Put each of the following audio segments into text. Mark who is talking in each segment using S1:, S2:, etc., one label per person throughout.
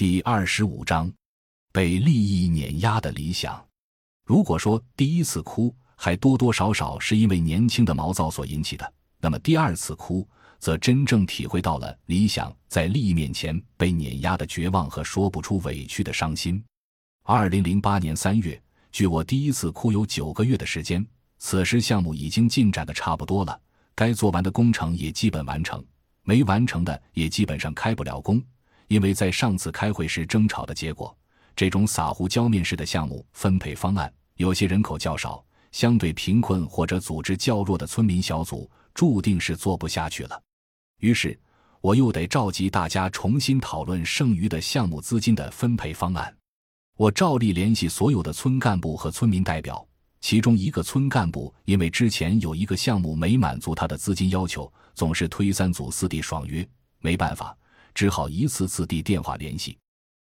S1: 第二十五章，被利益碾压的理想。如果说第一次哭还多多少少是因为年轻的毛躁所引起的，那么第二次哭则真正体会到了理想在利益面前被碾压的绝望和说不出委屈的伤心。二零零八年三月，距我第一次哭有九个月的时间，此时项目已经进展的差不多了，该做完的工程也基本完成，没完成的也基本上开不了工。因为在上次开会时争吵的结果，这种撒胡椒面式的项目分配方案，有些人口较少、相对贫困或者组织较弱的村民小组，注定是做不下去了。于是，我又得召集大家重新讨论剩余的项目资金的分配方案。我照例联系所有的村干部和村民代表，其中一个村干部因为之前有一个项目没满足他的资金要求，总是推三阻四地爽约，没办法。只好一次次地电话联系，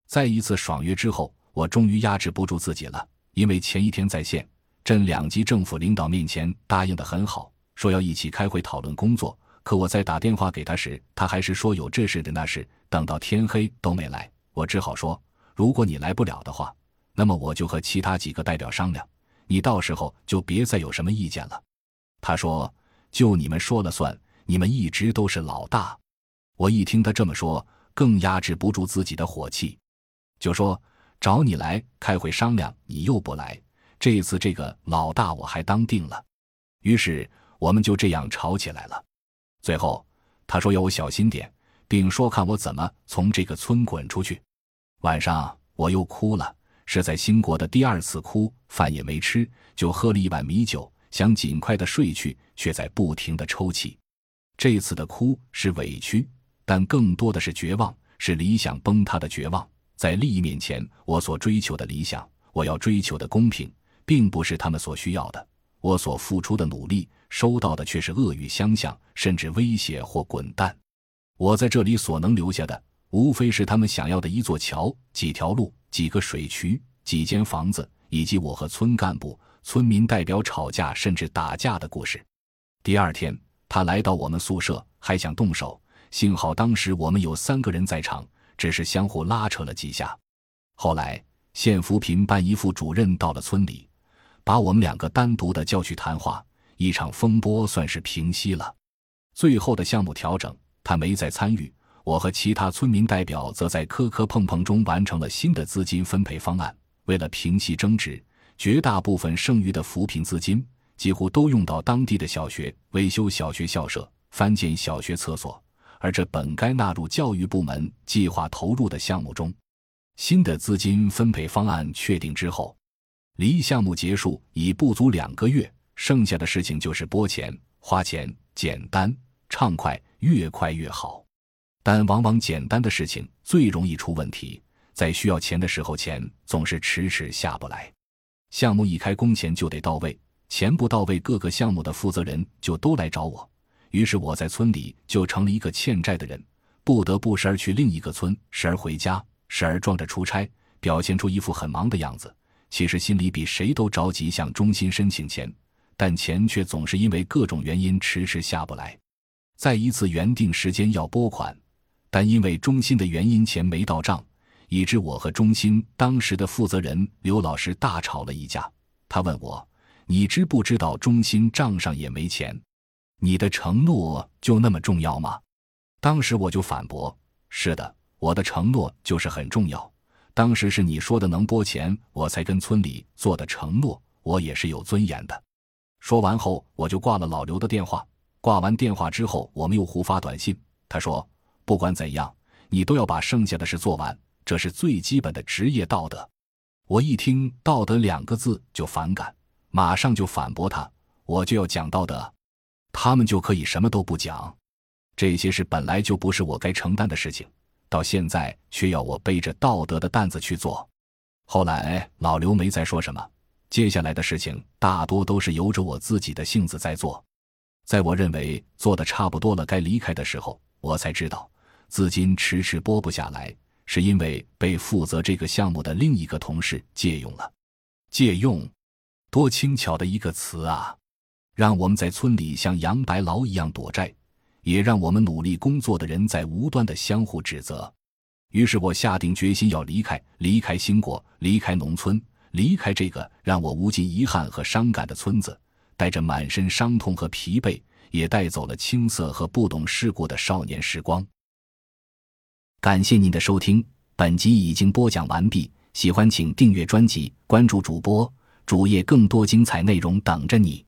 S1: 在一次爽约之后，我终于压制不住自己了。因为前一天在县镇两级政府领导面前答应的很好，说要一起开会讨论工作。可我在打电话给他时，他还是说有这事的那事，等到天黑都没来。我只好说，如果你来不了的话，那么我就和其他几个代表商量，你到时候就别再有什么意见了。他说，就你们说了算，你们一直都是老大。我一听他这么说，更压制不住自己的火气，就说：“找你来开会商量，你又不来。这次这个老大我还当定了。”于是我们就这样吵起来了。最后他说要我小心点，并说看我怎么从这个村滚出去。晚上我又哭了，是在兴国的第二次哭，饭也没吃，就喝了一碗米酒，想尽快的睡去，却在不停的抽泣。这次的哭是委屈。但更多的是绝望，是理想崩塌的绝望。在利益面前，我所追求的理想，我要追求的公平，并不是他们所需要的。我所付出的努力，收到的却是恶语相向，甚至威胁或滚蛋。我在这里所能留下的，无非是他们想要的一座桥、几条路、几个水渠、几间房子，以及我和村干部、村民代表吵架甚至打架的故事。第二天，他来到我们宿舍，还想动手。幸好当时我们有三个人在场，只是相互拉扯了几下。后来县扶贫办一副主任到了村里，把我们两个单独的叫去谈话，一场风波算是平息了。最后的项目调整，他没再参与。我和其他村民代表则在磕磕碰碰中完成了新的资金分配方案。为了平息争执，绝大部分剩余的扶贫资金几乎都用到当地的小学维修小学校舍、翻建小学厕所。而这本该纳入教育部门计划投入的项目中。新的资金分配方案确定之后，离项目结束已不足两个月，剩下的事情就是拨钱、花钱，简单畅快，越快越好。但往往简单的事情最容易出问题，在需要钱的时候，钱总是迟迟下不来。项目一开工钱就得到位，钱不到位，各个项目的负责人就都来找我。于是我在村里就成了一个欠债的人，不得不时而去另一个村，时而回家，时而装着出差，表现出一副很忙的样子。其实心里比谁都着急向中心申请钱，但钱却总是因为各种原因迟迟下不来。在一次原定时间要拨款，但因为中心的原因钱没到账，以致我和中心当时的负责人刘老师大吵了一架。他问我：“你知不知道中心账上也没钱？”你的承诺就那么重要吗？当时我就反驳：“是的，我的承诺就是很重要。当时是你说的能拨钱，我才跟村里做的承诺，我也是有尊严的。”说完后，我就挂了老刘的电话。挂完电话之后，我们又互发短信。他说：“不管怎样，你都要把剩下的事做完，这是最基本的职业道德。”我一听“道德”两个字就反感，马上就反驳他：“我就要讲道德。”他们就可以什么都不讲，这些事本来就不是我该承担的事情，到现在却要我背着道德的担子去做。后来老刘没再说什么，接下来的事情大多都是由着我自己的性子在做。在我认为做的差不多了，该离开的时候，我才知道资金迟迟拨不下来，是因为被负责这个项目的另一个同事借用了。借用，多轻巧的一个词啊！让我们在村里像杨白劳一样躲债，也让我们努力工作的人在无端的相互指责。于是我下定决心要离开，离开兴国，离开农村，离开这个让我无尽遗憾和伤感的村子，带着满身伤痛和疲惫，也带走了青涩和不懂世故的少年时光。感谢您的收听，本集已经播讲完毕。喜欢请订阅专辑，关注主播主页，更多精彩内容等着你。